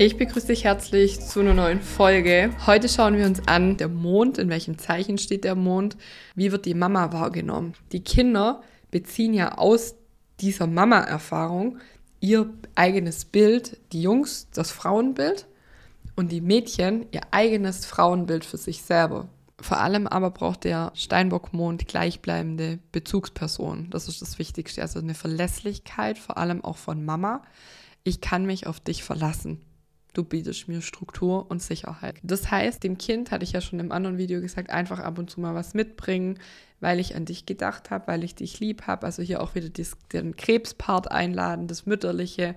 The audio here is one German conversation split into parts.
Ich begrüße dich herzlich zu einer neuen Folge. Heute schauen wir uns an, der Mond, in welchem Zeichen steht der Mond, wie wird die Mama wahrgenommen. Die Kinder beziehen ja aus dieser Mama-Erfahrung ihr eigenes Bild, die Jungs das Frauenbild und die Mädchen ihr eigenes Frauenbild für sich selber. Vor allem aber braucht der Steinbock-Mond gleichbleibende Bezugsperson. Das ist das Wichtigste. Also eine Verlässlichkeit, vor allem auch von Mama. Ich kann mich auf dich verlassen du bietest mir Struktur und Sicherheit. Das heißt, dem Kind hatte ich ja schon im anderen Video gesagt, einfach ab und zu mal was mitbringen, weil ich an dich gedacht habe, weil ich dich lieb habe. Also hier auch wieder das, den Krebspart einladen, das Mütterliche,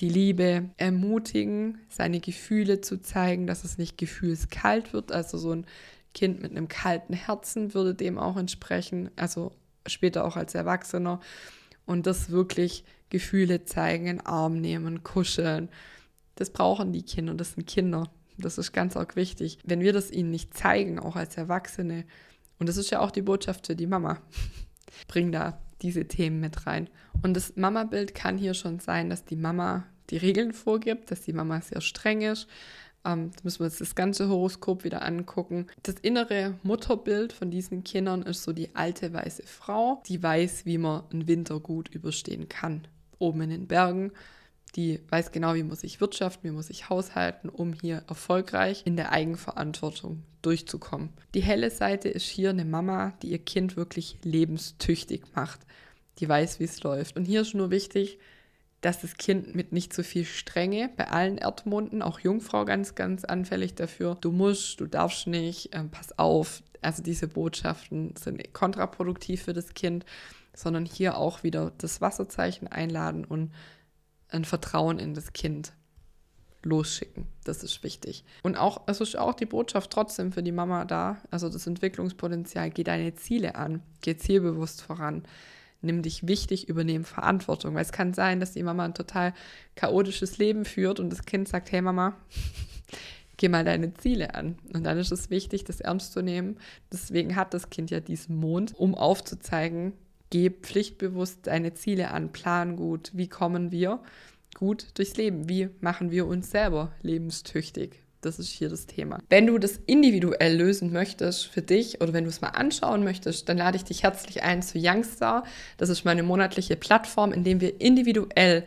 die Liebe ermutigen, seine Gefühle zu zeigen, dass es nicht gefühlskalt wird. Also so ein Kind mit einem kalten Herzen würde dem auch entsprechen, also später auch als Erwachsener. Und das wirklich Gefühle zeigen, in den Arm nehmen, kuscheln das brauchen die Kinder, das sind Kinder. Das ist ganz arg wichtig. Wenn wir das ihnen nicht zeigen, auch als Erwachsene, und das ist ja auch die Botschaft für die Mama, bring da diese Themen mit rein. Und das Mama-Bild kann hier schon sein, dass die Mama die Regeln vorgibt, dass die Mama sehr streng ist. Ähm, da müssen wir uns das ganze Horoskop wieder angucken. Das innere Mutterbild von diesen Kindern ist so die alte weiße Frau, die weiß, wie man einen Winter gut überstehen kann. Oben in den Bergen die weiß genau, wie muss ich wirtschaften, wie muss ich haushalten, um hier erfolgreich in der Eigenverantwortung durchzukommen. Die helle Seite ist hier eine Mama, die ihr Kind wirklich lebenstüchtig macht, die weiß, wie es läuft. Und hier ist nur wichtig, dass das Kind mit nicht so viel Strenge bei allen Erdmonden, auch Jungfrau ganz, ganz anfällig dafür, du musst, du darfst nicht, äh, pass auf. Also diese Botschaften sind kontraproduktiv für das Kind, sondern hier auch wieder das Wasserzeichen einladen und ein Vertrauen in das Kind losschicken. Das ist wichtig. Und auch, es ist auch die Botschaft trotzdem für die Mama da. Also das Entwicklungspotenzial, geh deine Ziele an, geh zielbewusst voran, nimm dich wichtig, übernehm Verantwortung. Weil es kann sein, dass die Mama ein total chaotisches Leben führt und das Kind sagt, hey Mama, geh mal deine Ziele an. Und dann ist es wichtig, das ernst zu nehmen. Deswegen hat das Kind ja diesen Mond, um aufzuzeigen, geh pflichtbewusst deine Ziele an, plan gut, wie kommen wir gut durchs Leben, wie machen wir uns selber lebenstüchtig. Das ist hier das Thema. Wenn du das individuell lösen möchtest für dich oder wenn du es mal anschauen möchtest, dann lade ich dich herzlich ein zu Youngstar. Das ist meine monatliche Plattform, in dem wir individuell